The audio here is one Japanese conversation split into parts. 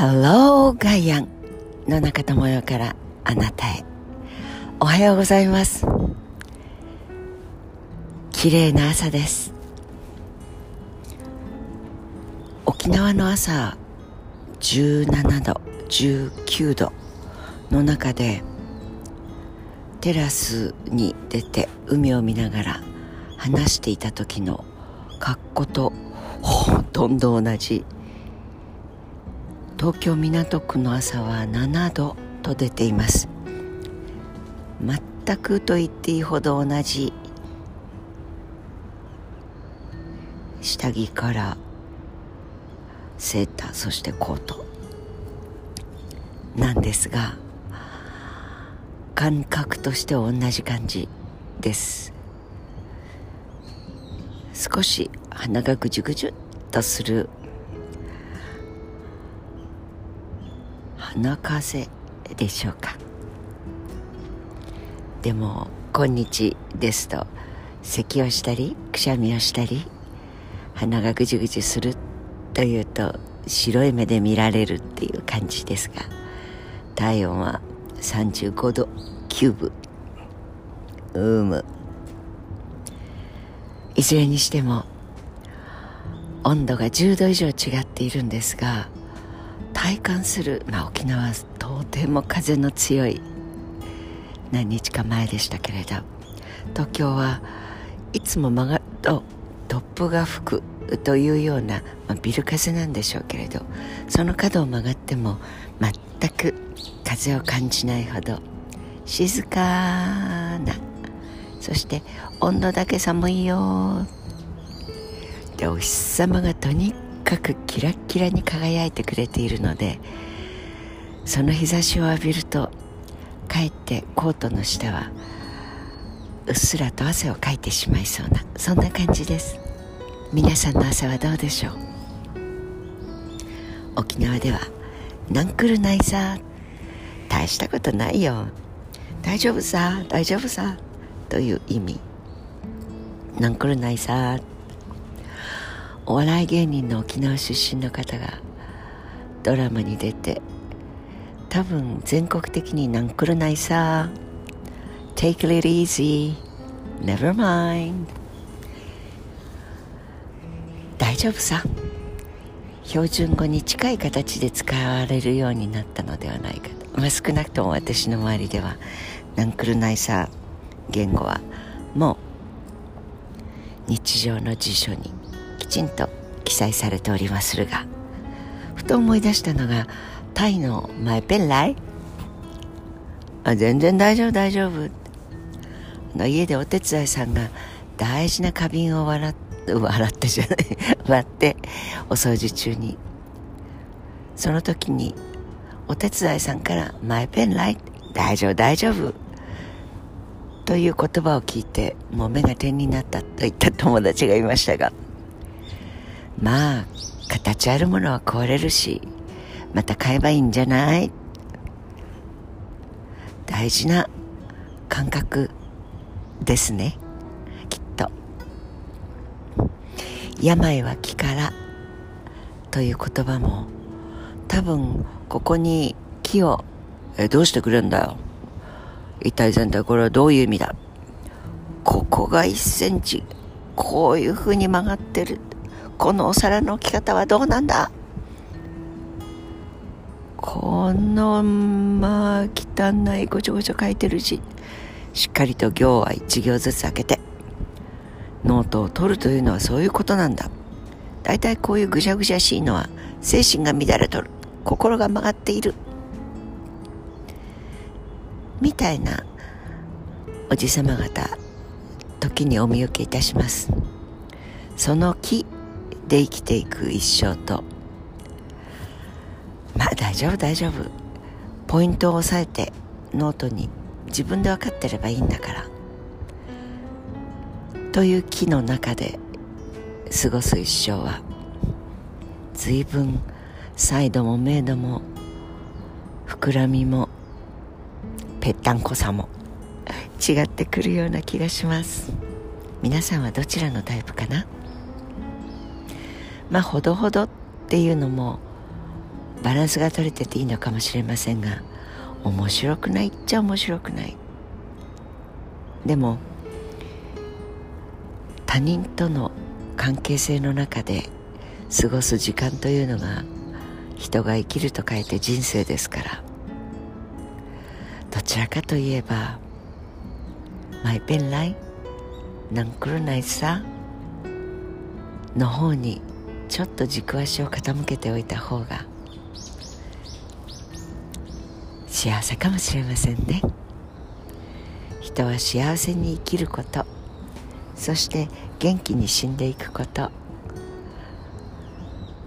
Hello ガイアン野中智代からあなたへ。おはようございます。綺麗な朝です。沖縄の朝17度19度の中でテラスに出て海を見ながら話していた時の格好とほとんど同じ東京港区の朝は7度と出ています。全くと言っていいほど同じ。下着からセーターそしてコート。なんですが感覚として同じ感じです。少し鼻がぐじゅぐじゅっとする鼻風でしょうか。でも今日ですと咳をしたりくしゃみをしたり鼻がぐじぐじするというと白い目で見られるっていう感じですが体温は35度9分うむ。いずれにしても温度が10度以上違っているんですが体感する、まあ、沖縄はとても風の強い。何日か前でしたけれど。東京はいつも曲がると突風が吹くというような、まあ、ビル風なんでしょうけれど。その角を曲がっても全く風を感じないほど静かな。そして温度だけ寒いよ。でお日様がとにかくキラッキラに輝いてくれているのでその日差しを浴びるとかえってコートの下はうっすらと汗をかいてしまいそうなそんな感じです。皆さんの朝はどうでしょう？沖縄では「なんくるないさ」大したことないよ。大丈夫さ大丈夫さ。という意味。なんくるないさ。お笑い芸人の沖縄出身の方がドラマに出て多分全国的になんくるないさ Take it easy Never mind. 大丈夫さ。標準語に近い形で使われるようになったのではないか。と、まあ、少なくとも私の周りではなんくるないさ言語はもう日常の辞書にきちんと記載されておりまするがふと思い出したのがタイのマイペンライ？あ全然大丈夫大丈夫。の家でお手伝いさんが大事な花瓶を笑って笑ってじゃない 割ってお掃除中に。その時にお手伝いさんから「マイペンライ？大丈夫大丈夫」という言葉を聞いてもう目が点になったと言った友達がいましたが。まあ形あるものは壊れるしまた買えばいいんじゃない？大事な感覚ですね。きっと。病は気からという言葉も多分ここに木をえどうしてくれるんだよ。一体全体これはどういう意味だ？ここが1センチこういうふうに曲がってる。このお皿の置き方はどうなんだ？このまあ汚いごちょごちょ書いてる字。しっかりと行は一行ずつ開けて。ノートを取るというのはそういうことなんだ。大体こういうぐしゃぐしゃしいのは精神が乱れとる。心が曲がっている。みたいなおじさま方時にお見受けいたします。その木で生きていく一生と。まあ大丈夫大丈夫。ポイントを押さえてノートに自分で分かってればいいんだから。という木の中で過ごす一生は随分サ度も明度も膨らみもぺったんこさも違ってくるような気がします。皆さんはどちらのタイプかな？まあほどほどっていうのもバランスが取れてていいのかもしれませんが面白くないっちゃ面白くない。でも他人との関係性の中で過ごす時間というのが人が生きると書いて人生ですから。どちらかといえば「マイペンライなんくるないさ」の方にちょっと軸足を傾けておいた方が幸せかもしれませんね。人は幸せに生きることそして元気に死んでいくこと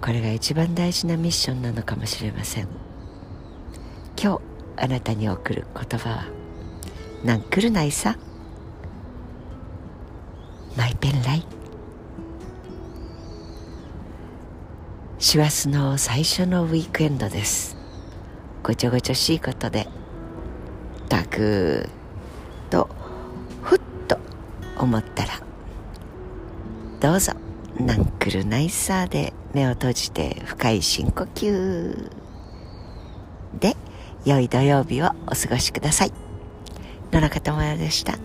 これが一番大事なミッションなのかもしれません。今日あなたに送る言葉は「なんくるないさ」マイペンライ師走の最初のウィークエンドです。ごちゃごちゃしいことでたくとふっと思ったらどうぞなんくるないさで目を閉じて深い深呼吸。で良い土曜日をお過ごしください。野中智也でした。